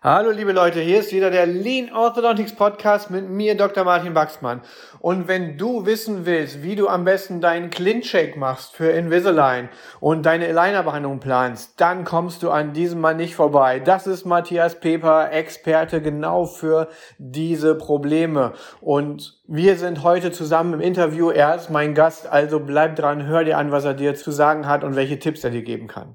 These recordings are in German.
Hallo liebe Leute, hier ist wieder der Lean Orthodontics Podcast mit mir, Dr. Martin Wachsmann. Und wenn du wissen willst, wie du am besten deinen Clinch-Shake machst für Invisalign und deine Aligner-Behandlung planst, dann kommst du an diesem Mal nicht vorbei. Das ist Matthias Peper, Experte genau für diese Probleme. Und wir sind heute zusammen im Interview. Er ist mein Gast, also bleib dran, hör dir an, was er dir zu sagen hat und welche Tipps er dir geben kann.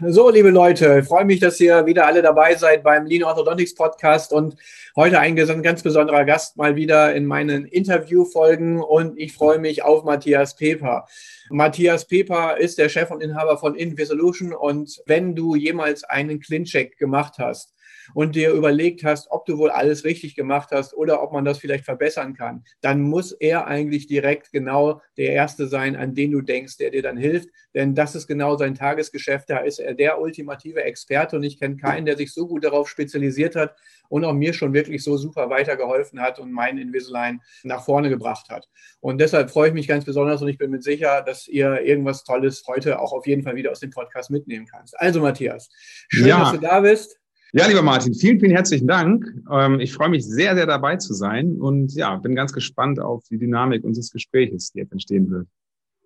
So, liebe Leute, freue mich, dass ihr wieder alle dabei seid beim Lean Orthodontics Podcast und heute ein ganz besonderer Gast mal wieder in meinen Interviewfolgen und ich freue mich auf Matthias Peper. Matthias Peper ist der Chef und Inhaber von InVisolution und wenn du jemals einen Clincheck gemacht hast, und dir überlegt hast, ob du wohl alles richtig gemacht hast oder ob man das vielleicht verbessern kann, dann muss er eigentlich direkt genau der Erste sein, an den du denkst, der dir dann hilft. Denn das ist genau sein Tagesgeschäft. Da ist er der ultimative Experte und ich kenne keinen, der sich so gut darauf spezialisiert hat und auch mir schon wirklich so super weitergeholfen hat und meinen Invisalign nach vorne gebracht hat. Und deshalb freue ich mich ganz besonders und ich bin mir sicher, dass ihr irgendwas Tolles heute auch auf jeden Fall wieder aus dem Podcast mitnehmen kannst. Also Matthias, schön, ja. dass du da bist. Ja, lieber Martin, vielen, vielen herzlichen Dank. Ähm, ich freue mich sehr, sehr dabei zu sein und ja, bin ganz gespannt auf die Dynamik unseres Gesprächs, die jetzt entstehen wird.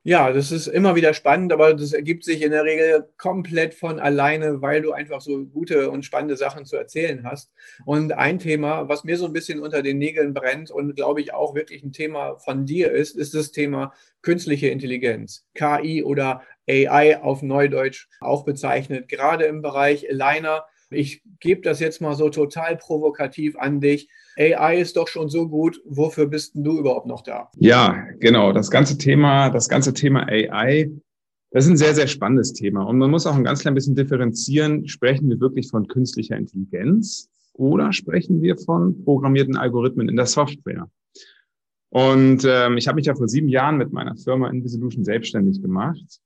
Ja, das ist immer wieder spannend, aber das ergibt sich in der Regel komplett von alleine, weil du einfach so gute und spannende Sachen zu erzählen hast. Und ein Thema, was mir so ein bisschen unter den Nägeln brennt und glaube ich auch wirklich ein Thema von dir ist, ist das Thema künstliche Intelligenz, KI oder AI auf Neudeutsch auch bezeichnet, gerade im Bereich Aligner ich gebe das jetzt mal so total provokativ an dich. AI ist doch schon so gut. Wofür bist denn du überhaupt noch da? Ja, genau. Das ganze Thema, das ganze Thema AI, das ist ein sehr, sehr spannendes Thema. Und man muss auch ein ganz klein bisschen differenzieren. Sprechen wir wirklich von künstlicher Intelligenz oder sprechen wir von programmierten Algorithmen in der Software? Und ähm, ich habe mich ja vor sieben Jahren mit meiner Firma Invisolution selbstständig gemacht.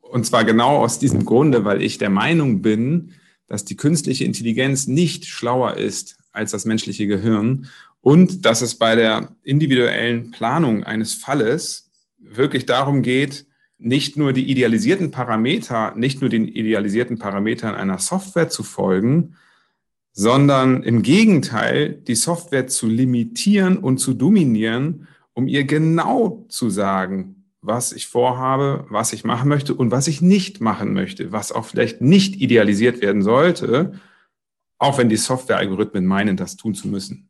Und zwar genau aus diesem Grunde, weil ich der Meinung bin, dass die künstliche Intelligenz nicht schlauer ist als das menschliche Gehirn und dass es bei der individuellen Planung eines Falles wirklich darum geht, nicht nur die idealisierten Parameter, nicht nur den idealisierten Parametern einer Software zu folgen, sondern im Gegenteil die Software zu limitieren und zu dominieren, um ihr genau zu sagen, was ich vorhabe, was ich machen möchte und was ich nicht machen möchte, was auch vielleicht nicht idealisiert werden sollte, auch wenn die Software-Algorithmen meinen, das tun zu müssen.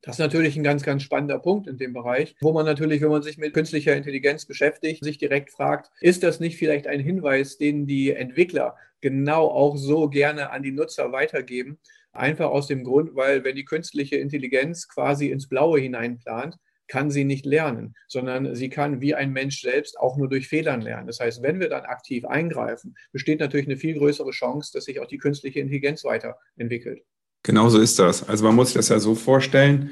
Das ist natürlich ein ganz, ganz spannender Punkt in dem Bereich, wo man natürlich, wenn man sich mit künstlicher Intelligenz beschäftigt, sich direkt fragt, ist das nicht vielleicht ein Hinweis, den die Entwickler genau auch so gerne an die Nutzer weitergeben? Einfach aus dem Grund, weil wenn die künstliche Intelligenz quasi ins Blaue hineinplant, kann sie nicht lernen, sondern sie kann wie ein Mensch selbst auch nur durch Fehlern lernen. Das heißt, wenn wir dann aktiv eingreifen, besteht natürlich eine viel größere Chance, dass sich auch die künstliche Intelligenz weiterentwickelt. Genau so ist das. Also man muss sich das ja so vorstellen.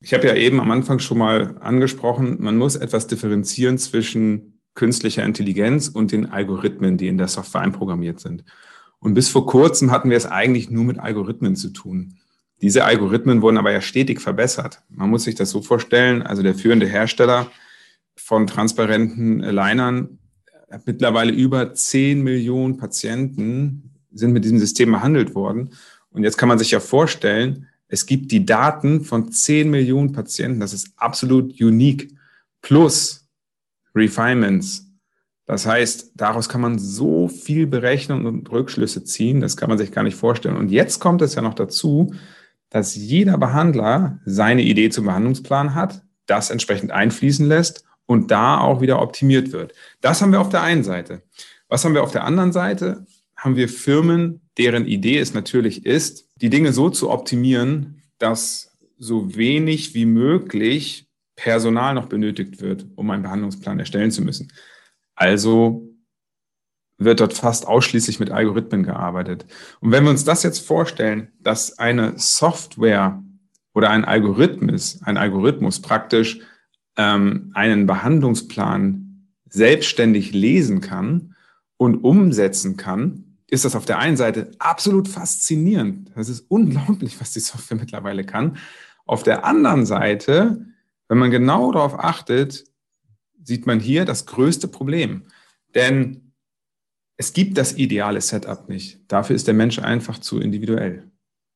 Ich habe ja eben am Anfang schon mal angesprochen, man muss etwas differenzieren zwischen künstlicher Intelligenz und den Algorithmen, die in der Software einprogrammiert sind. Und bis vor kurzem hatten wir es eigentlich nur mit Algorithmen zu tun. Diese Algorithmen wurden aber ja stetig verbessert. Man muss sich das so vorstellen, also der führende Hersteller von transparenten Linern hat mittlerweile über 10 Millionen Patienten sind mit diesem System behandelt worden. Und jetzt kann man sich ja vorstellen, es gibt die Daten von 10 Millionen Patienten, das ist absolut unique, plus Refinements. Das heißt, daraus kann man so viel berechnen und Rückschlüsse ziehen, das kann man sich gar nicht vorstellen. Und jetzt kommt es ja noch dazu, dass jeder Behandler seine Idee zum Behandlungsplan hat, das entsprechend einfließen lässt und da auch wieder optimiert wird. Das haben wir auf der einen Seite. Was haben wir auf der anderen Seite? Haben wir Firmen, deren Idee es natürlich ist, die Dinge so zu optimieren, dass so wenig wie möglich Personal noch benötigt wird, um einen Behandlungsplan erstellen zu müssen. Also wird dort fast ausschließlich mit Algorithmen gearbeitet. Und wenn wir uns das jetzt vorstellen, dass eine Software oder ein Algorithmus, ein Algorithmus praktisch ähm, einen Behandlungsplan selbstständig lesen kann und umsetzen kann, ist das auf der einen Seite absolut faszinierend. Das ist unglaublich, was die Software mittlerweile kann. Auf der anderen Seite, wenn man genau darauf achtet, sieht man hier das größte Problem. Denn es gibt das ideale Setup nicht. Dafür ist der Mensch einfach zu individuell.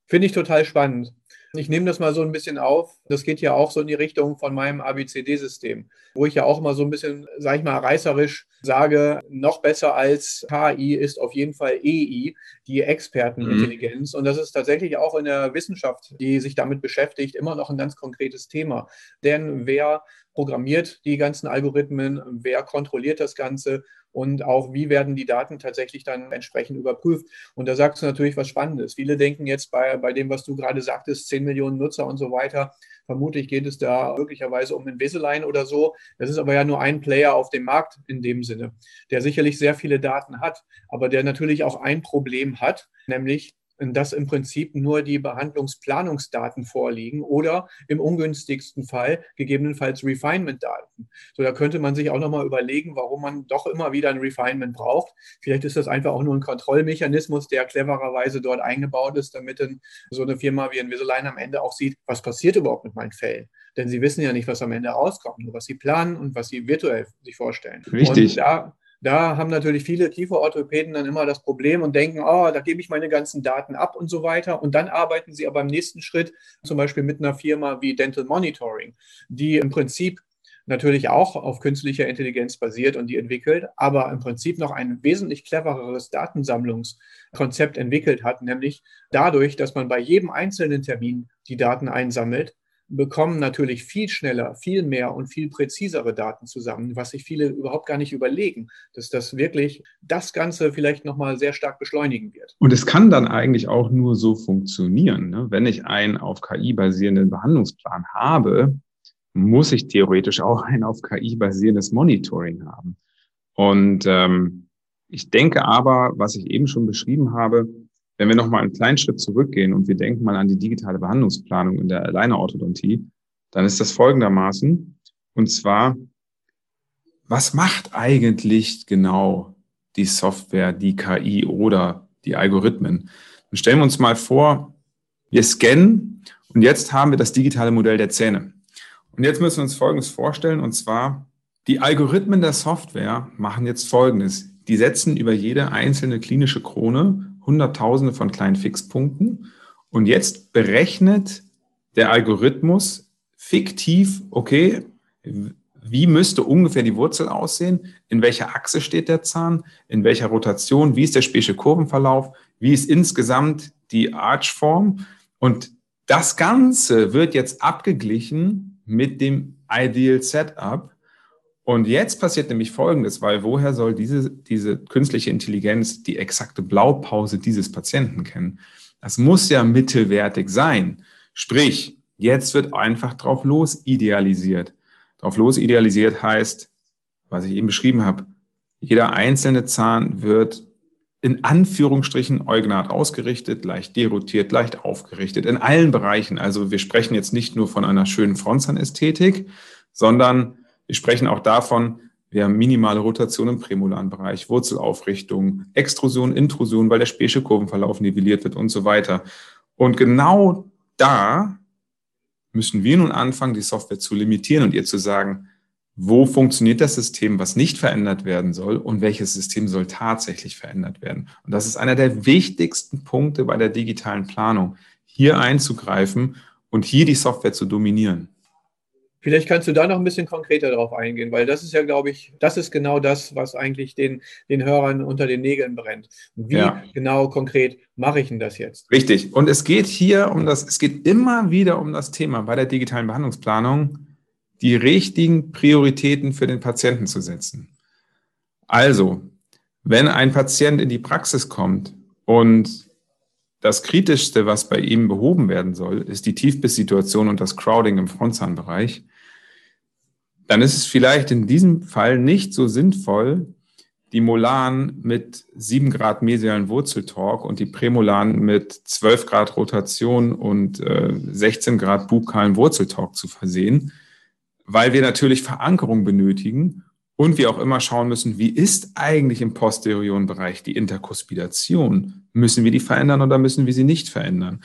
Finde ich total spannend. Ich nehme das mal so ein bisschen auf. Das geht ja auch so in die Richtung von meinem ABCD-System, wo ich ja auch immer so ein bisschen, sage ich mal, reißerisch sage, noch besser als KI ist auf jeden Fall EI, die Expertenintelligenz. Mhm. Und das ist tatsächlich auch in der Wissenschaft, die sich damit beschäftigt, immer noch ein ganz konkretes Thema. Denn wer programmiert die ganzen Algorithmen, wer kontrolliert das Ganze und auch, wie werden die Daten tatsächlich dann entsprechend überprüft. Und da sagst du natürlich was Spannendes. Viele denken jetzt bei, bei dem, was du gerade sagtest, 10 Millionen Nutzer und so weiter. Vermutlich geht es da möglicherweise um Invisalign oder so. Das ist aber ja nur ein Player auf dem Markt in dem Sinne, der sicherlich sehr viele Daten hat, aber der natürlich auch ein Problem hat, nämlich dass im Prinzip nur die Behandlungsplanungsdaten vorliegen oder im ungünstigsten Fall gegebenenfalls Refinement-Daten. So, da könnte man sich auch nochmal überlegen, warum man doch immer wieder ein Refinement braucht. Vielleicht ist das einfach auch nur ein Kontrollmechanismus, der clevererweise dort eingebaut ist, damit dann so eine Firma wie Invisalign am Ende auch sieht, was passiert überhaupt mit meinen Fällen. Denn sie wissen ja nicht, was am Ende rauskommt, nur was sie planen und was sie virtuell sich vorstellen. Richtig. Und da da haben natürlich viele Kieferorthopäden dann immer das Problem und denken, oh, da gebe ich meine ganzen Daten ab und so weiter. Und dann arbeiten sie aber im nächsten Schritt zum Beispiel mit einer Firma wie Dental Monitoring, die im Prinzip natürlich auch auf künstlicher Intelligenz basiert und die entwickelt, aber im Prinzip noch ein wesentlich clevereres Datensammlungskonzept entwickelt hat, nämlich dadurch, dass man bei jedem einzelnen Termin die Daten einsammelt bekommen natürlich viel schneller, viel mehr und viel präzisere Daten zusammen, was sich viele überhaupt gar nicht überlegen, dass das wirklich das Ganze vielleicht nochmal sehr stark beschleunigen wird. Und es kann dann eigentlich auch nur so funktionieren. Ne? Wenn ich einen auf KI basierenden Behandlungsplan habe, muss ich theoretisch auch ein auf KI basierendes Monitoring haben. Und ähm, ich denke aber, was ich eben schon beschrieben habe, wenn wir nochmal einen kleinen Schritt zurückgehen und wir denken mal an die digitale Behandlungsplanung in der Alleinerorthodontie, dann ist das folgendermaßen. Und zwar, was macht eigentlich genau die Software, die KI oder die Algorithmen? Dann stellen wir uns mal vor, wir scannen und jetzt haben wir das digitale Modell der Zähne. Und jetzt müssen wir uns Folgendes vorstellen, und zwar, die Algorithmen der Software machen jetzt Folgendes. Die setzen über jede einzelne klinische Krone Hunderttausende von kleinen Fixpunkten. Und jetzt berechnet der Algorithmus fiktiv, okay, wie müsste ungefähr die Wurzel aussehen? In welcher Achse steht der Zahn? In welcher Rotation? Wie ist der späische Kurvenverlauf? Wie ist insgesamt die Archform? Und das Ganze wird jetzt abgeglichen mit dem Ideal Setup. Und jetzt passiert nämlich Folgendes, weil woher soll diese, diese künstliche Intelligenz die exakte Blaupause dieses Patienten kennen? Das muss ja mittelwertig sein. Sprich, jetzt wird einfach drauf los idealisiert. Drauf los idealisiert heißt, was ich eben beschrieben habe, jeder einzelne Zahn wird in Anführungsstrichen eugnat ausgerichtet, leicht derotiert, leicht aufgerichtet, in allen Bereichen. Also wir sprechen jetzt nicht nur von einer schönen Frontzahnästhetik, sondern wir sprechen auch davon, wir haben minimale Rotation im prämolaren Bereich, Wurzelaufrichtung, Extrusion, Intrusion, weil der späische Kurvenverlauf nivelliert wird und so weiter. Und genau da müssen wir nun anfangen, die Software zu limitieren und ihr zu sagen, wo funktioniert das System, was nicht verändert werden soll und welches System soll tatsächlich verändert werden. Und das ist einer der wichtigsten Punkte bei der digitalen Planung, hier einzugreifen und hier die Software zu dominieren. Vielleicht kannst du da noch ein bisschen konkreter darauf eingehen, weil das ist ja, glaube ich, das ist genau das, was eigentlich den, den Hörern unter den Nägeln brennt. Wie ja. genau konkret mache ich denn das jetzt? Richtig. Und es geht hier um das, es geht immer wieder um das Thema bei der digitalen Behandlungsplanung, die richtigen Prioritäten für den Patienten zu setzen. Also, wenn ein Patient in die Praxis kommt und das Kritischste, was bei ihm behoben werden soll, ist die Tiefbisssituation und das Crowding im Frontzahnbereich. Dann ist es vielleicht in diesem Fall nicht so sinnvoll, die Molaren mit 7 Grad mesialen Wurzeltorque und die Prämolaren mit 12 Grad Rotation und äh, 16 Grad bukalen Wurzeltorque zu versehen, weil wir natürlich Verankerung benötigen und wir auch immer schauen müssen, wie ist eigentlich im posterioren Bereich die Interkuspidation? Müssen wir die verändern oder müssen wir sie nicht verändern?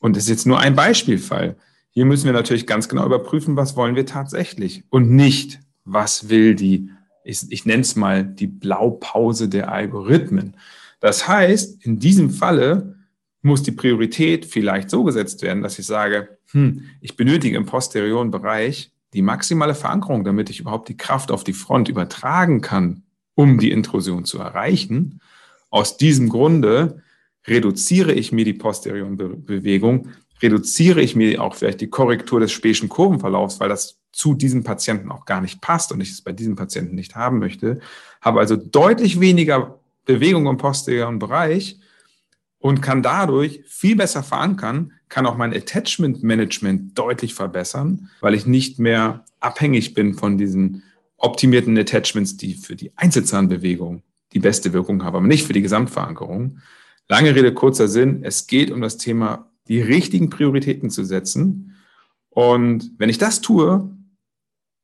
Und das ist jetzt nur ein Beispielfall. Hier müssen wir natürlich ganz genau überprüfen, was wollen wir tatsächlich und nicht, was will die ich, ich nenne es mal die Blaupause der Algorithmen. Das heißt, in diesem Falle muss die Priorität vielleicht so gesetzt werden, dass ich sage, hm, ich benötige im posterioren Bereich die maximale Verankerung, damit ich überhaupt die Kraft auf die Front übertragen kann, um die Intrusion zu erreichen. Aus diesem Grunde reduziere ich mir die posterioren Bewegung, reduziere ich mir auch vielleicht die Korrektur des späischen Kurvenverlaufs, weil das zu diesem Patienten auch gar nicht passt und ich es bei diesem Patienten nicht haben möchte, habe also deutlich weniger Bewegung im posteriorem Bereich und kann dadurch viel besser verankern, kann auch mein Attachment Management deutlich verbessern, weil ich nicht mehr abhängig bin von diesen optimierten Attachments, die für die Einzelzahnbewegung die beste Wirkung haben, aber nicht für die Gesamtverankerung. Lange Rede, kurzer Sinn. Es geht um das Thema, die richtigen Prioritäten zu setzen. Und wenn ich das tue,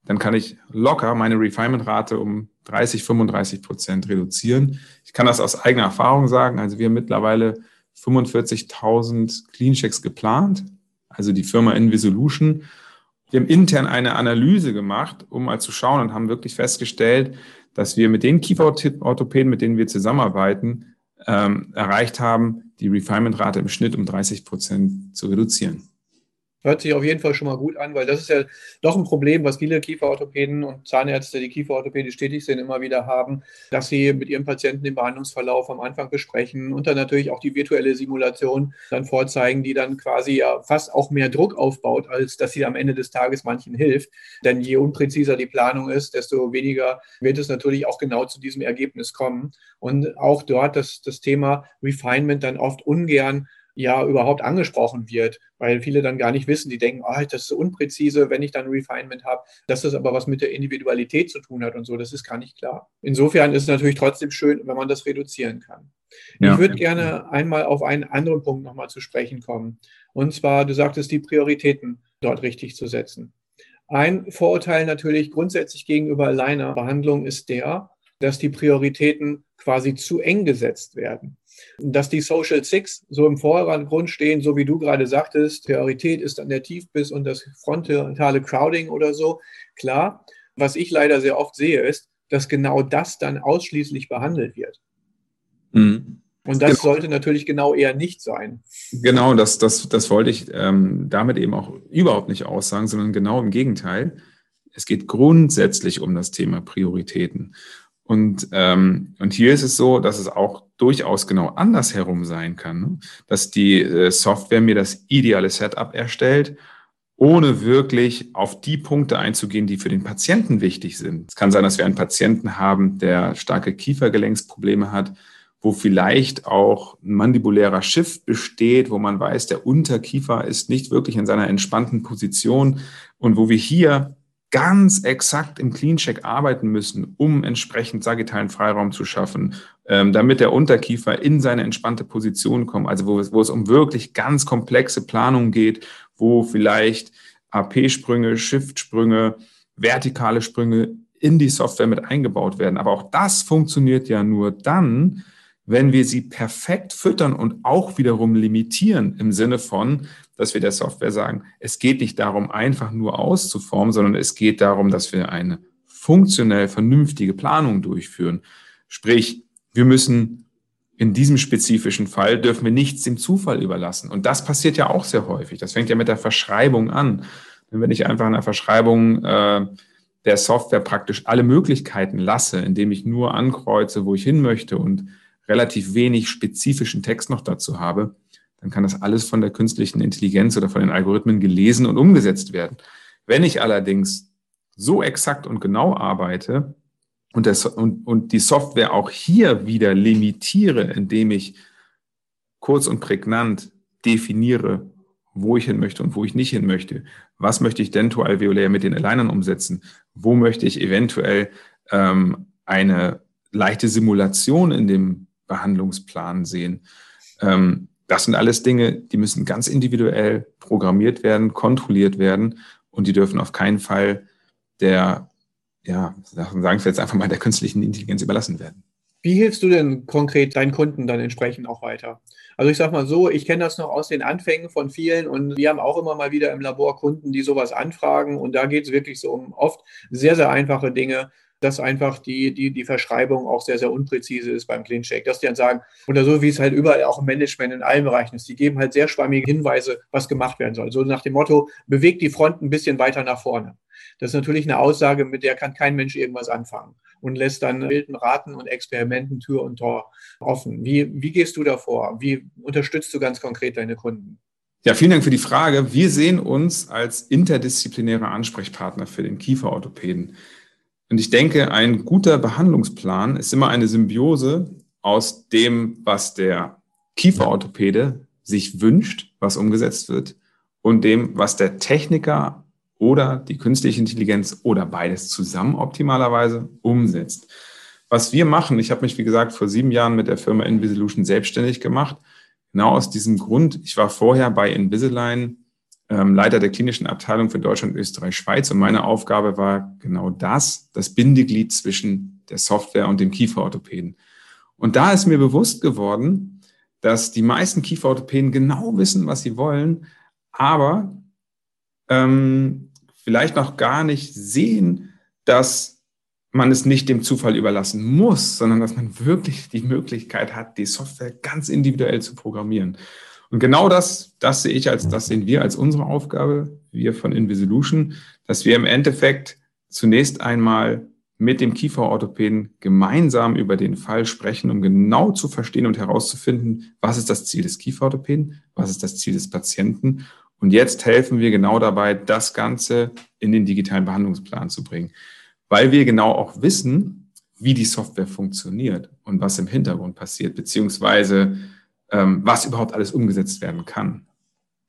dann kann ich locker meine Refinement-Rate um 30, 35 Prozent reduzieren. Ich kann das aus eigener Erfahrung sagen. Also wir mittlerweile 45.000 Cleanchecks geplant, also die Firma Invisolution. Wir haben intern eine Analyse gemacht, um mal zu schauen und haben wirklich festgestellt, dass wir mit den Kieferorthopäden, mit denen wir zusammenarbeiten, ähm, erreicht haben, die Refinement-Rate im Schnitt um 30 Prozent zu reduzieren. Hört sich auf jeden Fall schon mal gut an, weil das ist ja doch ein Problem, was viele Kieferorthopäden und Zahnärzte, die Kieferorthopädisch tätig sind, immer wieder haben, dass sie mit ihren Patienten den Behandlungsverlauf am Anfang besprechen und dann natürlich auch die virtuelle Simulation dann vorzeigen, die dann quasi ja fast auch mehr Druck aufbaut, als dass sie am Ende des Tages manchen hilft. Denn je unpräziser die Planung ist, desto weniger wird es natürlich auch genau zu diesem Ergebnis kommen. Und auch dort das, das Thema Refinement dann oft ungern ja überhaupt angesprochen wird, weil viele dann gar nicht wissen, die denken, oh, das ist so unpräzise, wenn ich dann Refinement habe, dass das aber was mit der Individualität zu tun hat und so, das ist gar nicht klar. Insofern ist es natürlich trotzdem schön, wenn man das reduzieren kann. Ja. Ich würde gerne einmal auf einen anderen Punkt nochmal zu sprechen kommen. Und zwar, du sagtest, die Prioritäten dort richtig zu setzen. Ein Vorurteil natürlich grundsätzlich gegenüber Aligner-Behandlung ist der, dass die Prioritäten quasi zu eng gesetzt werden. Dass die Social Six so im Vordergrund stehen, so wie du gerade sagtest, Priorität ist dann der Tiefbiss und das frontale Crowding oder so. Klar, was ich leider sehr oft sehe, ist, dass genau das dann ausschließlich behandelt wird. Mhm. Und das genau. sollte natürlich genau eher nicht sein. Genau, das, das, das wollte ich ähm, damit eben auch überhaupt nicht aussagen, sondern genau im Gegenteil. Es geht grundsätzlich um das Thema Prioritäten. Und, ähm, und hier ist es so, dass es auch durchaus genau andersherum sein kann, ne? dass die äh, Software mir das ideale Setup erstellt, ohne wirklich auf die Punkte einzugehen, die für den Patienten wichtig sind. Es kann sein, dass wir einen Patienten haben, der starke Kiefergelenksprobleme hat, wo vielleicht auch ein mandibulärer Schiff besteht, wo man weiß, der Unterkiefer ist nicht wirklich in seiner entspannten Position und wo wir hier ganz exakt im Clean-Check arbeiten müssen, um entsprechend sagittalen Freiraum zu schaffen, damit der Unterkiefer in seine entspannte Position kommt. Also wo es, wo es um wirklich ganz komplexe Planungen geht, wo vielleicht AP-Sprünge, Shift-Sprünge, vertikale Sprünge in die Software mit eingebaut werden. Aber auch das funktioniert ja nur dann, wenn wir sie perfekt füttern und auch wiederum limitieren im Sinne von, dass wir der Software sagen, es geht nicht darum, einfach nur auszuformen, sondern es geht darum, dass wir eine funktionell vernünftige Planung durchführen. Sprich, wir müssen in diesem spezifischen Fall dürfen wir nichts dem Zufall überlassen. Und das passiert ja auch sehr häufig. Das fängt ja mit der Verschreibung an. Wenn ich einfach in der Verschreibung äh, der Software praktisch alle Möglichkeiten lasse, indem ich nur ankreuze, wo ich hin möchte und relativ wenig spezifischen Text noch dazu habe, dann kann das alles von der künstlichen Intelligenz oder von den Algorithmen gelesen und umgesetzt werden. Wenn ich allerdings so exakt und genau arbeite und, das, und, und die Software auch hier wieder limitiere, indem ich kurz und prägnant definiere, wo ich hin möchte und wo ich nicht hin möchte. Was möchte ich dentoalveolär mit den Alignern umsetzen? Wo möchte ich eventuell ähm, eine leichte Simulation in dem Behandlungsplan sehen. Ähm, das sind alles Dinge, die müssen ganz individuell programmiert werden, kontrolliert werden und die dürfen auf keinen Fall der, ja, sagen wir jetzt einfach mal, der künstlichen Intelligenz überlassen werden. Wie hilfst du denn konkret deinen Kunden dann entsprechend auch weiter? Also ich sage mal so, ich kenne das noch aus den Anfängen von vielen und wir haben auch immer mal wieder im Labor Kunden, die sowas anfragen und da geht es wirklich so um oft sehr, sehr einfache Dinge, dass einfach die, die, die Verschreibung auch sehr, sehr unpräzise ist beim Clean Check. Dass die dann sagen, oder so wie es halt überall auch im Management in allen Bereichen ist, die geben halt sehr schwammige Hinweise, was gemacht werden soll. So nach dem Motto, bewegt die Front ein bisschen weiter nach vorne. Das ist natürlich eine Aussage, mit der kann kein Mensch irgendwas anfangen und lässt dann wilden Raten und Experimenten Tür und Tor offen. Wie, wie gehst du davor? Wie unterstützt du ganz konkret deine Kunden? Ja, vielen Dank für die Frage. Wir sehen uns als interdisziplinärer Ansprechpartner für den Kieferorthopäden. Und ich denke, ein guter Behandlungsplan ist immer eine Symbiose aus dem, was der Kieferorthopäde sich wünscht, was umgesetzt wird, und dem, was der Techniker oder die künstliche Intelligenz oder beides zusammen optimalerweise umsetzt. Was wir machen, ich habe mich, wie gesagt, vor sieben Jahren mit der Firma Invisolution selbstständig gemacht. Genau aus diesem Grund, ich war vorher bei Invisalign ähm, Leiter der klinischen Abteilung für Deutschland, Österreich, Schweiz. Und meine Aufgabe war genau das, das Bindeglied zwischen der Software und dem Kieferorthopäden. Und da ist mir bewusst geworden, dass die meisten Kieferorthopäden genau wissen, was sie wollen, aber ähm, vielleicht noch gar nicht sehen, dass man es nicht dem Zufall überlassen muss, sondern dass man wirklich die Möglichkeit hat, die Software ganz individuell zu programmieren. Und genau das, das sehe ich als, das sehen wir als unsere Aufgabe, wir von Invisolution, dass wir im Endeffekt zunächst einmal mit dem Kieferorthopäden gemeinsam über den Fall sprechen, um genau zu verstehen und herauszufinden, was ist das Ziel des Kieferorthopäden, was ist das Ziel des Patienten. Und jetzt helfen wir genau dabei, das Ganze in den digitalen Behandlungsplan zu bringen, weil wir genau auch wissen, wie die Software funktioniert und was im Hintergrund passiert, beziehungsweise ähm, was überhaupt alles umgesetzt werden kann.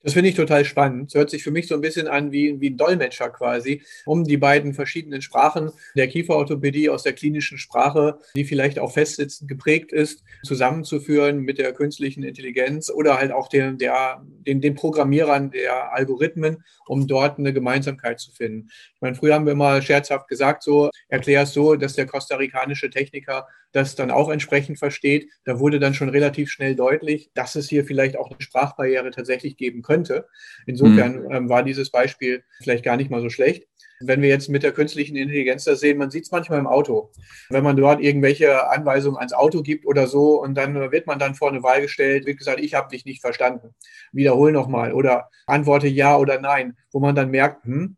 Das finde ich total spannend. Es hört sich für mich so ein bisschen an wie, wie ein Dolmetscher quasi, um die beiden verschiedenen Sprachen der Kieferorthopädie aus der klinischen Sprache, die vielleicht auch festsitzend geprägt ist, zusammenzuführen mit der künstlichen Intelligenz oder halt auch der, der, den, den Programmierern der Algorithmen, um dort eine Gemeinsamkeit zu finden. Ich meine, früher haben wir mal scherzhaft gesagt, so erklär es so, dass der kostarikanische Techniker das dann auch entsprechend versteht. Da wurde dann schon relativ schnell deutlich, dass es hier vielleicht auch eine Sprachbarriere tatsächlich geben könnte. Insofern mhm. ähm, war dieses Beispiel vielleicht gar nicht mal so schlecht. Wenn wir jetzt mit der künstlichen Intelligenz das sehen, man sieht es manchmal im Auto. Wenn man dort irgendwelche Anweisungen ans Auto gibt oder so und dann wird man dann vor eine Wahl gestellt, wird gesagt, ich habe dich nicht verstanden. Wiederhol nochmal oder antworte ja oder nein, wo man dann merkt, hm,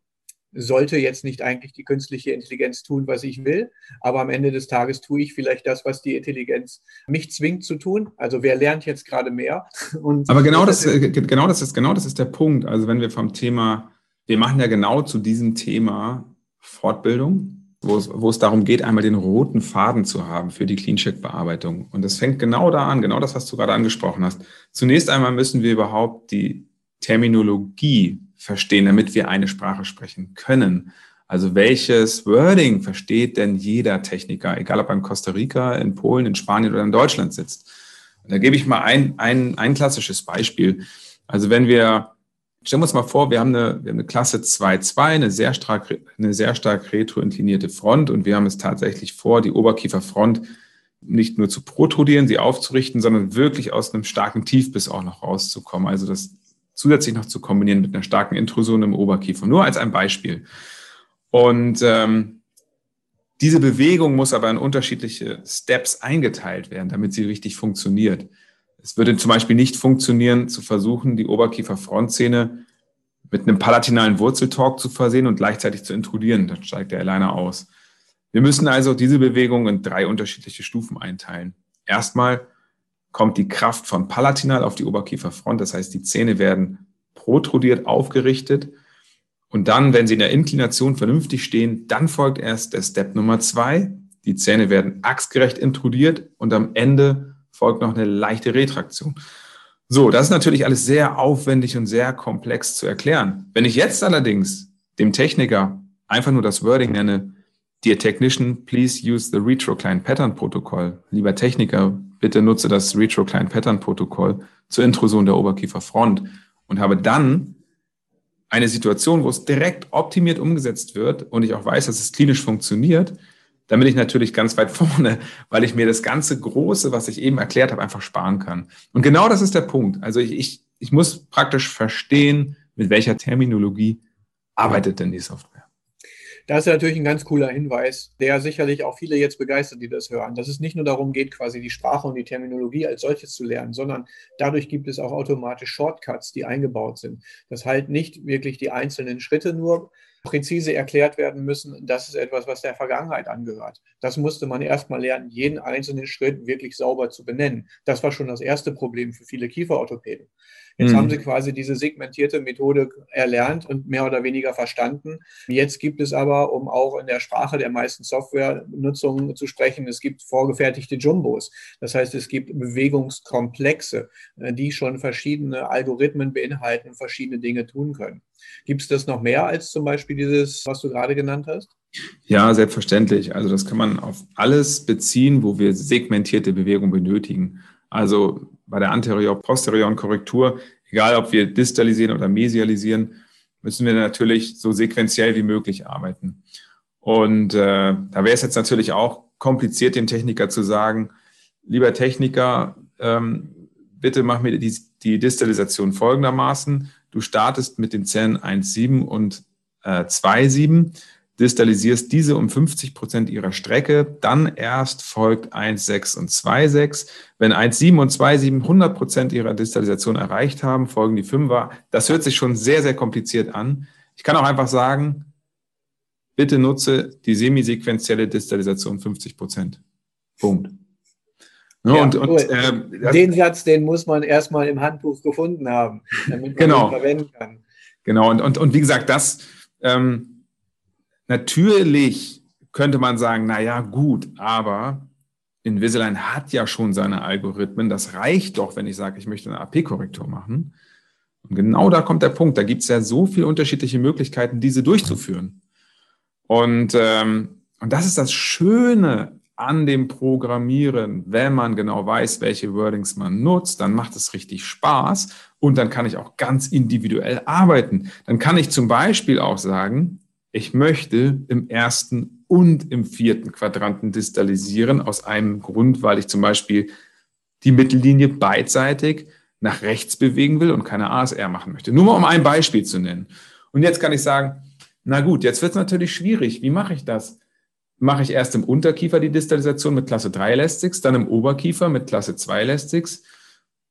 sollte jetzt nicht eigentlich die künstliche Intelligenz tun, was ich will, aber am Ende des Tages tue ich vielleicht das, was die Intelligenz mich zwingt zu tun. Also wer lernt jetzt gerade mehr? Und aber genau das, äh, genau das ist genau das ist der Punkt. Also wenn wir vom Thema, wir machen ja genau zu diesem Thema Fortbildung, wo es, wo es darum geht, einmal den roten Faden zu haben für die Clean-Check-Bearbeitung. Und das fängt genau da an, genau das, was du gerade angesprochen hast. Zunächst einmal müssen wir überhaupt die Terminologie verstehen, damit wir eine Sprache sprechen können. Also welches Wording versteht denn jeder Techniker, egal ob er in Costa Rica, in Polen, in Spanien oder in Deutschland sitzt? da gebe ich mal ein, ein, ein klassisches Beispiel. Also wenn wir, stellen wir uns mal vor, wir haben eine, wir haben eine Klasse 2.2, eine sehr stark, eine sehr stark retroinklinierte Front und wir haben es tatsächlich vor, die Oberkieferfront nicht nur zu protrudieren, sie aufzurichten, sondern wirklich aus einem starken Tiefbiss auch noch rauszukommen. Also das zusätzlich noch zu kombinieren mit einer starken Intrusion im Oberkiefer. Nur als ein Beispiel. Und ähm, diese Bewegung muss aber in unterschiedliche Steps eingeteilt werden, damit sie richtig funktioniert. Es würde zum Beispiel nicht funktionieren, zu versuchen, die Oberkiefer-Frontzähne mit einem palatinalen Wurzeltalk zu versehen und gleichzeitig zu intrudieren. Dann steigt der Aligner aus. Wir müssen also diese Bewegung in drei unterschiedliche Stufen einteilen. Erstmal kommt die Kraft von Palatinal auf die Oberkieferfront. Das heißt, die Zähne werden protrudiert aufgerichtet. Und dann, wenn sie in der Inklination vernünftig stehen, dann folgt erst der Step Nummer zwei. Die Zähne werden achsgerecht intrudiert und am Ende folgt noch eine leichte Retraktion. So, das ist natürlich alles sehr aufwendig und sehr komplex zu erklären. Wenn ich jetzt allerdings dem Techniker einfach nur das Wording nenne, Dear Technician, please use the RetroClient Pattern Protokoll. Lieber Techniker, bitte nutze das RetroClient Pattern Protokoll zur Intrusion der Oberkieferfront und habe dann eine Situation, wo es direkt optimiert umgesetzt wird und ich auch weiß, dass es klinisch funktioniert, dann bin ich natürlich ganz weit vorne, weil ich mir das ganze Große, was ich eben erklärt habe, einfach sparen kann. Und genau das ist der Punkt. Also ich, ich, ich muss praktisch verstehen, mit welcher Terminologie arbeitet denn die Software. Das ist natürlich ein ganz cooler Hinweis, der sicherlich auch viele jetzt begeistert, die das hören, dass es nicht nur darum geht, quasi die Sprache und die Terminologie als solches zu lernen, sondern dadurch gibt es auch automatisch Shortcuts, die eingebaut sind. Das halt nicht wirklich die einzelnen Schritte nur präzise erklärt werden müssen, das ist etwas, was der Vergangenheit angehört. Das musste man erstmal lernen, jeden einzelnen Schritt wirklich sauber zu benennen. Das war schon das erste Problem für viele Kieferorthopäden. Jetzt mhm. haben sie quasi diese segmentierte Methode erlernt und mehr oder weniger verstanden. Jetzt gibt es aber, um auch in der Sprache der meisten Softwarenutzungen zu sprechen, es gibt vorgefertigte Jumbos. Das heißt, es gibt Bewegungskomplexe, äh, die schon verschiedene Algorithmen beinhalten und verschiedene Dinge tun können. Gibt es das noch mehr als zum Beispiel dieses, was du gerade genannt hast? Ja, selbstverständlich. Also das kann man auf alles beziehen, wo wir segmentierte Bewegung benötigen. Also bei der anterior-posterioren Korrektur, egal ob wir distalisieren oder mesialisieren, müssen wir natürlich so sequenziell wie möglich arbeiten. Und äh, da wäre es jetzt natürlich auch kompliziert, dem Techniker zu sagen, lieber Techniker, ähm, bitte mach mir die, die Distalisation folgendermaßen. Du startest mit den Zellen 1,7 und äh, 2,7 distalisierst diese um 50 Prozent ihrer Strecke, dann erst folgt 1,6 und 2,6. Wenn 1,7 und 2,7 100 Prozent ihrer Distalisation erreicht haben, folgen die Fünfer. Das hört sich schon sehr, sehr kompliziert an. Ich kann auch einfach sagen, bitte nutze die semisequenzielle Distalisation 50 Prozent. Punkt. Ja, und, und äh, den Satz, den muss man erstmal im Handbuch gefunden haben, damit man genau. ihn verwenden kann. Genau, und, und, und wie gesagt, das, ähm, Natürlich könnte man sagen, na ja, gut, aber Invisalign hat ja schon seine Algorithmen. Das reicht doch, wenn ich sage, ich möchte eine AP-Korrektur machen. Und genau da kommt der Punkt. Da gibt es ja so viele unterschiedliche Möglichkeiten, diese durchzuführen. Und, ähm, und das ist das Schöne an dem Programmieren. Wenn man genau weiß, welche Wordings man nutzt, dann macht es richtig Spaß und dann kann ich auch ganz individuell arbeiten. Dann kann ich zum Beispiel auch sagen, ich möchte im ersten und im vierten Quadranten distalisieren, aus einem Grund, weil ich zum Beispiel die Mittellinie beidseitig nach rechts bewegen will und keine ASR machen möchte. Nur mal um ein Beispiel zu nennen. Und jetzt kann ich sagen, na gut, jetzt wird es natürlich schwierig. Wie mache ich das? Mache ich erst im Unterkiefer die Distalisation mit Klasse 3 Elastics, dann im Oberkiefer mit Klasse 2 Elastics?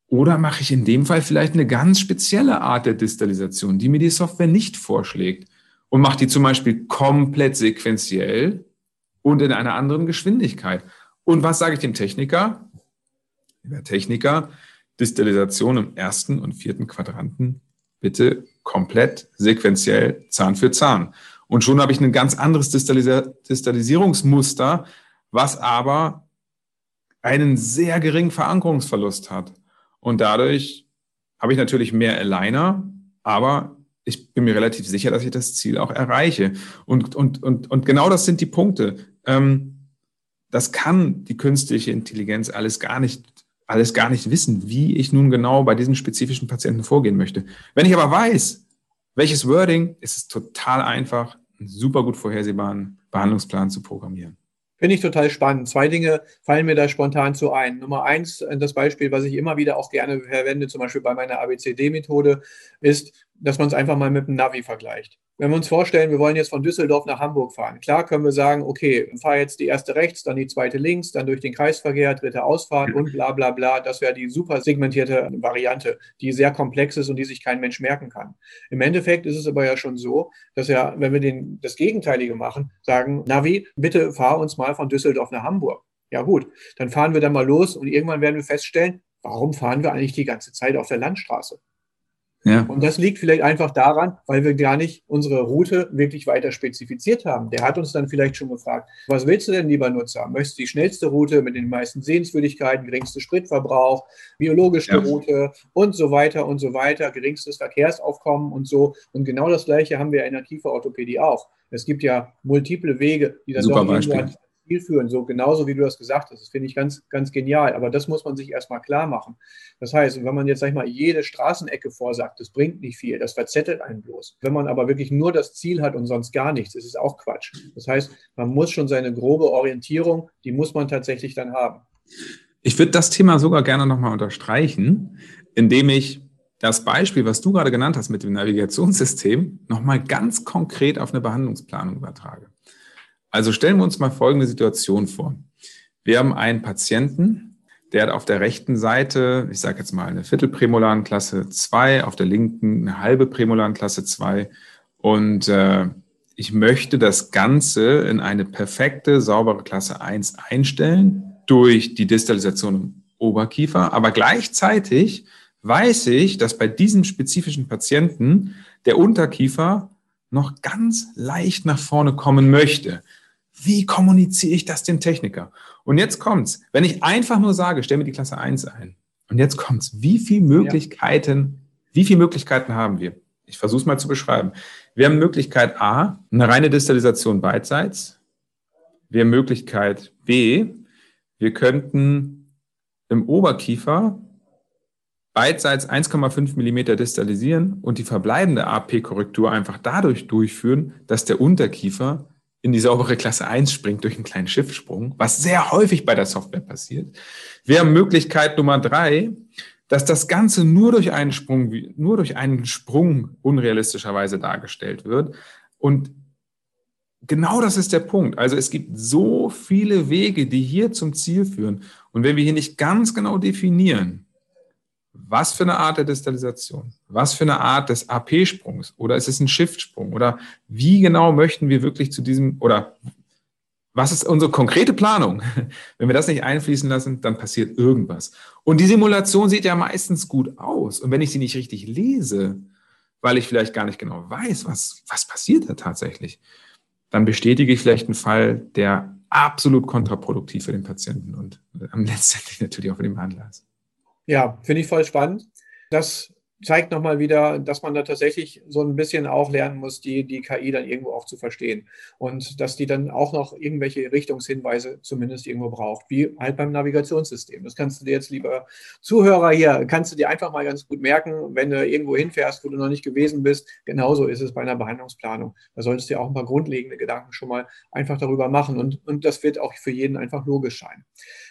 Oder mache ich in dem Fall vielleicht eine ganz spezielle Art der Distalisation, die mir die Software nicht vorschlägt? Und macht die zum Beispiel komplett sequenziell und in einer anderen Geschwindigkeit. Und was sage ich dem Techniker? Der Techniker, Distillisation im ersten und vierten Quadranten bitte komplett sequenziell Zahn für Zahn. Und schon habe ich ein ganz anderes Distallisierungsmuster, was aber einen sehr geringen Verankerungsverlust hat. Und dadurch habe ich natürlich mehr Aligner, aber ich bin mir relativ sicher, dass ich das Ziel auch erreiche. Und, und, und, und genau das sind die Punkte. Ähm, das kann die künstliche Intelligenz alles gar nicht, alles gar nicht wissen, wie ich nun genau bei diesen spezifischen Patienten vorgehen möchte. Wenn ich aber weiß, welches Wording, ist es total einfach, einen super gut vorhersehbaren Behandlungsplan zu programmieren. Finde ich total spannend. Zwei Dinge fallen mir da spontan zu ein. Nummer eins, das Beispiel, was ich immer wieder auch gerne verwende, zum Beispiel bei meiner ABCD-Methode, ist, dass man es einfach mal mit dem Navi vergleicht. Wenn wir uns vorstellen, wir wollen jetzt von Düsseldorf nach Hamburg fahren, klar können wir sagen, okay, fahr jetzt die erste rechts, dann die zweite links, dann durch den Kreisverkehr, dritte Ausfahrt und bla bla bla. Das wäre die super segmentierte Variante, die sehr komplex ist und die sich kein Mensch merken kann. Im Endeffekt ist es aber ja schon so, dass ja, wenn wir den, das Gegenteilige machen, sagen, Navi, bitte fahr uns mal von Düsseldorf nach Hamburg. Ja gut, dann fahren wir dann mal los und irgendwann werden wir feststellen, warum fahren wir eigentlich die ganze Zeit auf der Landstraße? Ja. Und das liegt vielleicht einfach daran, weil wir gar nicht unsere Route wirklich weiter spezifiziert haben. Der hat uns dann vielleicht schon gefragt, was willst du denn, lieber Nutzer? Möchtest du die schnellste Route mit den meisten Sehenswürdigkeiten, geringste Spritverbrauch, biologischste ja. Route und so weiter und so weiter, geringstes Verkehrsaufkommen und so. Und genau das Gleiche haben wir in der Kieferorthopädie auch. Es gibt ja multiple Wege, die dann Super doch Ziel führen, so genauso wie du das gesagt hast. Das finde ich ganz, ganz genial. Aber das muss man sich erstmal klar machen. Das heißt, wenn man jetzt, sag ich mal, jede Straßenecke vorsagt, das bringt nicht viel, das verzettelt einen bloß. Wenn man aber wirklich nur das Ziel hat und sonst gar nichts, ist es auch Quatsch. Das heißt, man muss schon seine grobe Orientierung, die muss man tatsächlich dann haben. Ich würde das Thema sogar gerne nochmal unterstreichen, indem ich das Beispiel, was du gerade genannt hast mit dem Navigationssystem, nochmal ganz konkret auf eine Behandlungsplanung übertrage. Also stellen wir uns mal folgende Situation vor. Wir haben einen Patienten, der hat auf der rechten Seite, ich sage jetzt mal eine Viertelprämolaren Klasse 2, auf der linken eine halbe Prämolaren Klasse 2 und äh, ich möchte das Ganze in eine perfekte, saubere Klasse 1 einstellen durch die Distalisation im Oberkiefer, aber gleichzeitig weiß ich, dass bei diesem spezifischen Patienten der Unterkiefer noch ganz leicht nach vorne kommen möchte. Wie kommuniziere ich das dem Techniker? Und jetzt kommt's. Wenn ich einfach nur sage, stell mir die Klasse 1 ein. Und jetzt kommt's. Wie viele Möglichkeiten, ja. wie viele Möglichkeiten haben wir? Ich versuche es mal zu beschreiben. Wir haben Möglichkeit A, eine reine Distalisation beidseits. Wir haben Möglichkeit B, wir könnten im Oberkiefer beidseits 1,5 mm distalisieren und die verbleibende AP-Korrektur einfach dadurch durchführen, dass der Unterkiefer in die saubere Klasse 1 springt durch einen kleinen Schiffsprung, was sehr häufig bei der Software passiert. Wir haben Möglichkeit Nummer drei, dass das Ganze nur durch einen Sprung, nur durch einen Sprung unrealistischerweise dargestellt wird. Und genau das ist der Punkt. Also es gibt so viele Wege, die hier zum Ziel führen. Und wenn wir hier nicht ganz genau definieren, was für eine Art der Distalisation, was für eine Art des AP-Sprungs oder ist es ein Shift-Sprung oder wie genau möchten wir wirklich zu diesem oder was ist unsere konkrete Planung? Wenn wir das nicht einfließen lassen, dann passiert irgendwas. Und die Simulation sieht ja meistens gut aus. Und wenn ich sie nicht richtig lese, weil ich vielleicht gar nicht genau weiß, was, was passiert da tatsächlich, dann bestätige ich vielleicht einen Fall, der absolut kontraproduktiv für den Patienten und am letztendlich natürlich auch für den Behandler ist. Ja, finde ich voll spannend. Das zeigt nochmal wieder, dass man da tatsächlich so ein bisschen auch lernen muss, die, die KI dann irgendwo auch zu verstehen. Und dass die dann auch noch irgendwelche Richtungshinweise zumindest irgendwo braucht, wie halt beim Navigationssystem. Das kannst du dir jetzt, lieber Zuhörer hier, kannst du dir einfach mal ganz gut merken, wenn du irgendwo hinfährst, wo du noch nicht gewesen bist. Genauso ist es bei einer Behandlungsplanung. Da solltest du dir auch ein paar grundlegende Gedanken schon mal einfach darüber machen. Und, und das wird auch für jeden einfach logisch sein.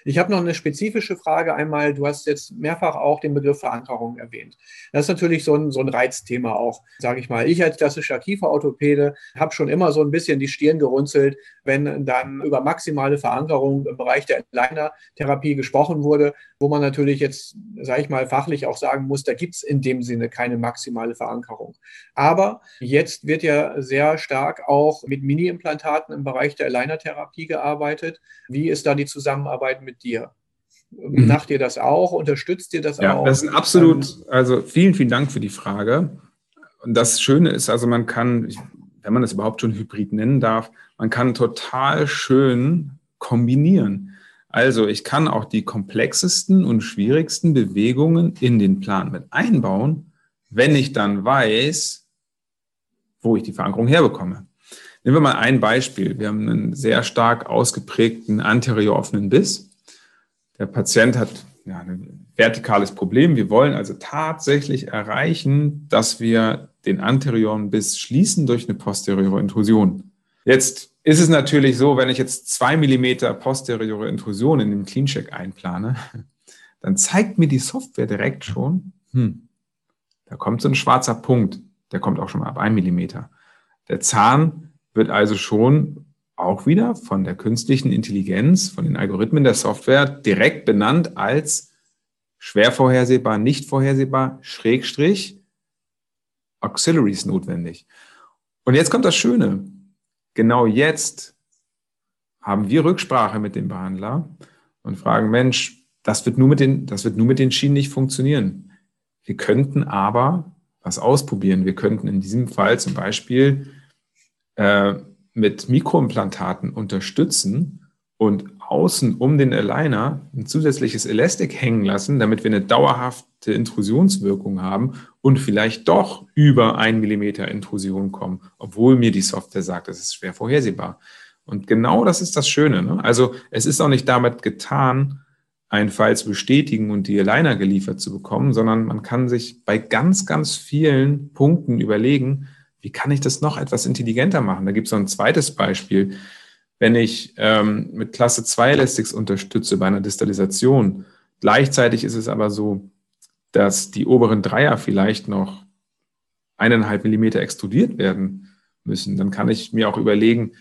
Ich habe noch eine spezifische Frage einmal. Du hast jetzt mehrfach auch den Begriff Verankerung erwähnt. Das ist natürlich so ein, so ein Reizthema auch, sage ich mal. Ich als klassischer Kieferorthopäde habe schon immer so ein bisschen die Stirn gerunzelt, wenn dann über maximale Verankerung im Bereich der Aligner-Therapie gesprochen wurde, wo man natürlich jetzt, sage ich mal, fachlich auch sagen muss, da gibt es in dem Sinne keine maximale Verankerung. Aber jetzt wird ja sehr stark auch mit Mini-Implantaten im Bereich der Aligner-Therapie gearbeitet. Wie ist da die Zusammenarbeit mit dir? Mhm. Macht ihr das auch? Unterstützt ihr das ja, auch? Das ist ein absolut, also vielen, vielen Dank für die Frage. Und das Schöne ist, also man kann, wenn man das überhaupt schon Hybrid nennen darf, man kann total schön kombinieren. Also ich kann auch die komplexesten und schwierigsten Bewegungen in den Plan mit einbauen, wenn ich dann weiß, wo ich die Verankerung herbekomme. Nehmen wir mal ein Beispiel. Wir haben einen sehr stark ausgeprägten anterior offenen Biss. Der Patient hat ja, ein vertikales Problem. Wir wollen also tatsächlich erreichen, dass wir den anterioren Biss schließen durch eine posteriore Intrusion. Jetzt ist es natürlich so, wenn ich jetzt zwei Millimeter posteriore Intrusion in den CleanCheck einplane, dann zeigt mir die Software direkt schon, hm, da kommt so ein schwarzer Punkt, der kommt auch schon mal ab ein Millimeter. Der Zahn wird also schon auch wieder von der künstlichen Intelligenz, von den Algorithmen der Software direkt benannt als schwer vorhersehbar, nicht vorhersehbar, Schrägstrich, Auxiliaries notwendig. Und jetzt kommt das Schöne. Genau jetzt haben wir Rücksprache mit dem Behandler und fragen, Mensch, das wird nur mit den, das wird nur mit den Schienen nicht funktionieren. Wir könnten aber was ausprobieren. Wir könnten in diesem Fall zum Beispiel äh, mit Mikroimplantaten unterstützen und außen um den Aligner ein zusätzliches Elastik hängen lassen, damit wir eine dauerhafte Intrusionswirkung haben und vielleicht doch über ein Millimeter Intrusion kommen, obwohl mir die Software sagt, das ist schwer vorhersehbar. Und genau das ist das Schöne. Ne? Also es ist auch nicht damit getan, einen Fall zu bestätigen und die Aligner geliefert zu bekommen, sondern man kann sich bei ganz, ganz vielen Punkten überlegen, wie kann ich das noch etwas intelligenter machen? Da gibt es so ein zweites Beispiel. Wenn ich ähm, mit Klasse 2 Elastics unterstütze bei einer Distalisation, gleichzeitig ist es aber so, dass die oberen Dreier vielleicht noch eineinhalb Millimeter extrudiert werden müssen, dann kann ich mir auch überlegen,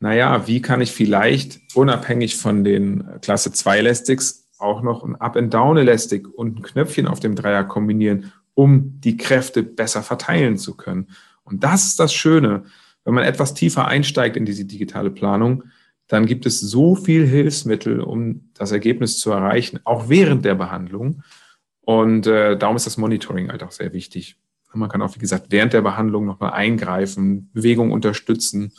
naja, wie kann ich vielleicht unabhängig von den Klasse 2 Elastics auch noch ein Up-and-Down-Elastic und ein Knöpfchen auf dem Dreier kombinieren, um die Kräfte besser verteilen zu können. Und das ist das Schöne. Wenn man etwas tiefer einsteigt in diese digitale Planung, dann gibt es so viel Hilfsmittel, um das Ergebnis zu erreichen, auch während der Behandlung. Und äh, darum ist das Monitoring halt auch sehr wichtig. Man kann auch, wie gesagt, während der Behandlung nochmal eingreifen, Bewegung unterstützen.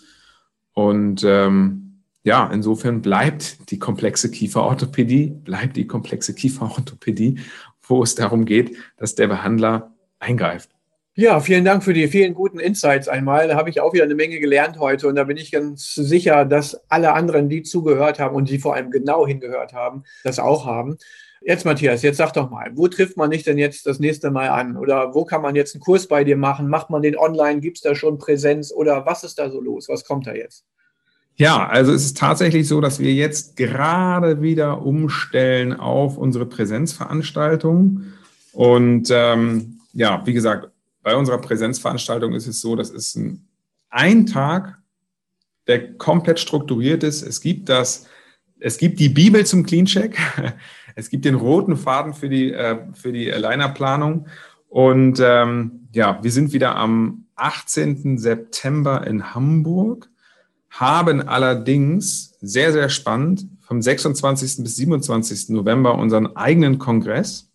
Und ähm, ja, insofern bleibt die komplexe Kieferorthopädie, bleibt die komplexe Kieferorthopädie, wo es darum geht, dass der Behandler eingreift. Ja, vielen Dank für die vielen guten Insights einmal. Da habe ich auch wieder eine Menge gelernt heute und da bin ich ganz sicher, dass alle anderen, die zugehört haben und die vor allem genau hingehört haben, das auch haben. Jetzt, Matthias, jetzt sag doch mal, wo trifft man dich denn jetzt das nächste Mal an? Oder wo kann man jetzt einen Kurs bei dir machen? Macht man den online? Gibt es da schon Präsenz? Oder was ist da so los? Was kommt da jetzt? Ja, also es ist tatsächlich so, dass wir jetzt gerade wieder umstellen auf unsere Präsenzveranstaltung. Und ähm, ja, wie gesagt, bei unserer Präsenzveranstaltung ist es so, das ist ein, ein Tag, der komplett strukturiert ist. Es gibt das, es gibt die Bibel zum Clean-Check. Es gibt den roten Faden für die, äh, für die Aligner-Planung. Und ähm, ja, wir sind wieder am 18. September in Hamburg, haben allerdings sehr, sehr spannend vom 26. bis 27. November unseren eigenen Kongress.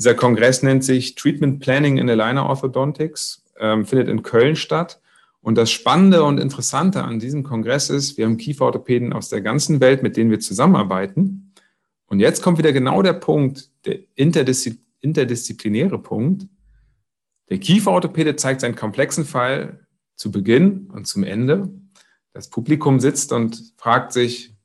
Dieser Kongress nennt sich Treatment Planning in Aligner Orthodontics, ähm, findet in Köln statt. Und das Spannende und Interessante an diesem Kongress ist, wir haben Kieferorthopäden aus der ganzen Welt, mit denen wir zusammenarbeiten. Und jetzt kommt wieder genau der Punkt, der interdiszi interdisziplinäre Punkt. Der Kieferorthopäde zeigt seinen komplexen Fall zu Beginn und zum Ende. Das Publikum sitzt und fragt sich,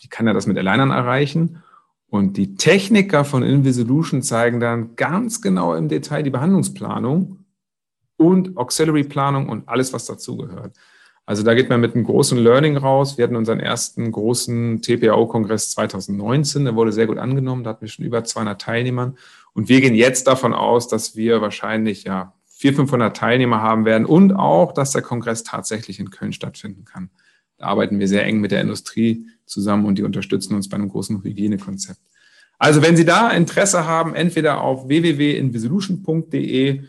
wie kann er das mit Alignern erreichen? Und die Techniker von Invisolution zeigen dann ganz genau im Detail die Behandlungsplanung und Auxiliary-Planung und alles, was dazugehört. Also da geht man mit einem großen Learning raus. Wir hatten unseren ersten großen TPAO-Kongress 2019, der wurde sehr gut angenommen, da hatten wir schon über 200 Teilnehmer. Und wir gehen jetzt davon aus, dass wir wahrscheinlich ja 400, 500 Teilnehmer haben werden und auch, dass der Kongress tatsächlich in Köln stattfinden kann. Da arbeiten wir sehr eng mit der Industrie zusammen und die unterstützen uns bei einem großen Hygienekonzept. Also wenn Sie da Interesse haben, entweder auf www.invisolution.de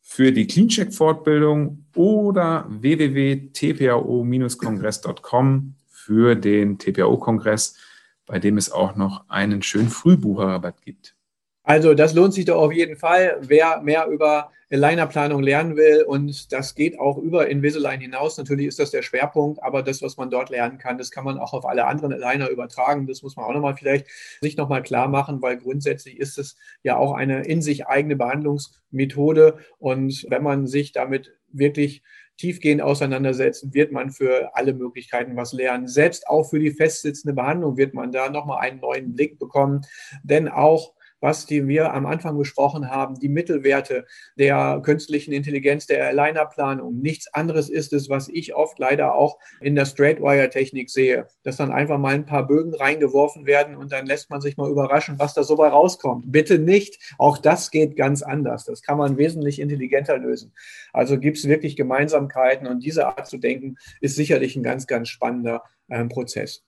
für die CleanCheck-Fortbildung oder www.tpao-kongress.com für den TPAO-Kongress, bei dem es auch noch einen schönen Frühbucherrabatt gibt. Also das lohnt sich doch auf jeden Fall, wer mehr über Aligner-Planung lernen will. Und das geht auch über Invisalign hinaus. Natürlich ist das der Schwerpunkt, aber das, was man dort lernen kann, das kann man auch auf alle anderen Aligner übertragen. Das muss man auch nochmal vielleicht sich nochmal klar machen, weil grundsätzlich ist es ja auch eine in sich eigene Behandlungsmethode. Und wenn man sich damit wirklich tiefgehend auseinandersetzt, wird man für alle Möglichkeiten was lernen. Selbst auch für die festsitzende Behandlung wird man da nochmal einen neuen Blick bekommen. Denn auch was die wir am Anfang besprochen haben, die Mittelwerte der künstlichen Intelligenz, der Aligner-Planung. Nichts anderes ist es, was ich oft leider auch in der Straightwire-Technik sehe, dass dann einfach mal ein paar Bögen reingeworfen werden und dann lässt man sich mal überraschen, was da so bei rauskommt. Bitte nicht. Auch das geht ganz anders. Das kann man wesentlich intelligenter lösen. Also gibt es wirklich Gemeinsamkeiten und diese Art zu denken ist sicherlich ein ganz, ganz spannender äh, Prozess.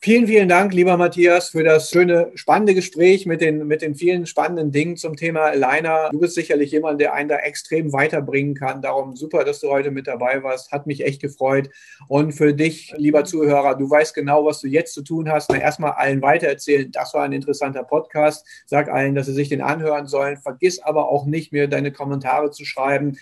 Vielen, vielen Dank, lieber Matthias, für das schöne, spannende Gespräch mit den, mit den vielen spannenden Dingen zum Thema Aligner. Du bist sicherlich jemand, der einen da extrem weiterbringen kann. Darum super, dass du heute mit dabei warst. Hat mich echt gefreut. Und für dich, lieber Zuhörer, du weißt genau, was du jetzt zu tun hast. Na, erstmal allen weitererzählen. Das war ein interessanter Podcast. Sag allen, dass sie sich den anhören sollen. Vergiss aber auch nicht, mir deine Kommentare zu schreiben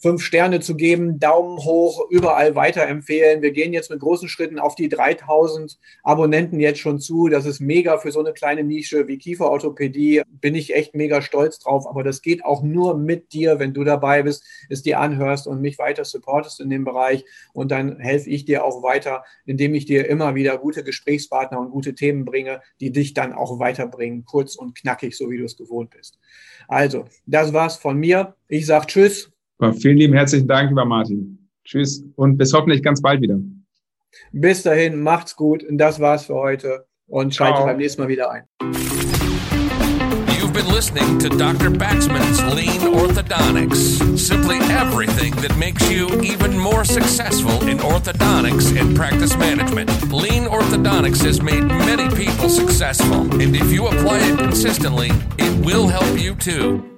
fünf Sterne zu geben, Daumen hoch, überall weiterempfehlen. Wir gehen jetzt mit großen Schritten auf die 3000 Abonnenten jetzt schon zu. Das ist mega für so eine kleine Nische wie Kieferorthopädie. Bin ich echt mega stolz drauf. Aber das geht auch nur mit dir, wenn du dabei bist, es dir anhörst und mich weiter supportest in dem Bereich. Und dann helfe ich dir auch weiter, indem ich dir immer wieder gute Gesprächspartner und gute Themen bringe, die dich dann auch weiterbringen. Kurz und knackig, so wie du es gewohnt bist. Also, das war's von mir. Ich sage Tschüss Vielen lieben herzlichen Dank, lieber Martin. Tschüss und bis hoffentlich ganz bald wieder. Bis dahin, macht's gut. Und das war's für heute. Und schaltet beim nächsten Mal wieder ein. You've been listening to Dr. Baxman's Lean Orthodontics. Simply everything that makes you even more successful in orthodontics and practice management. Lean Orthodontics has made many people successful, and if you apply it consistently, it will help you too.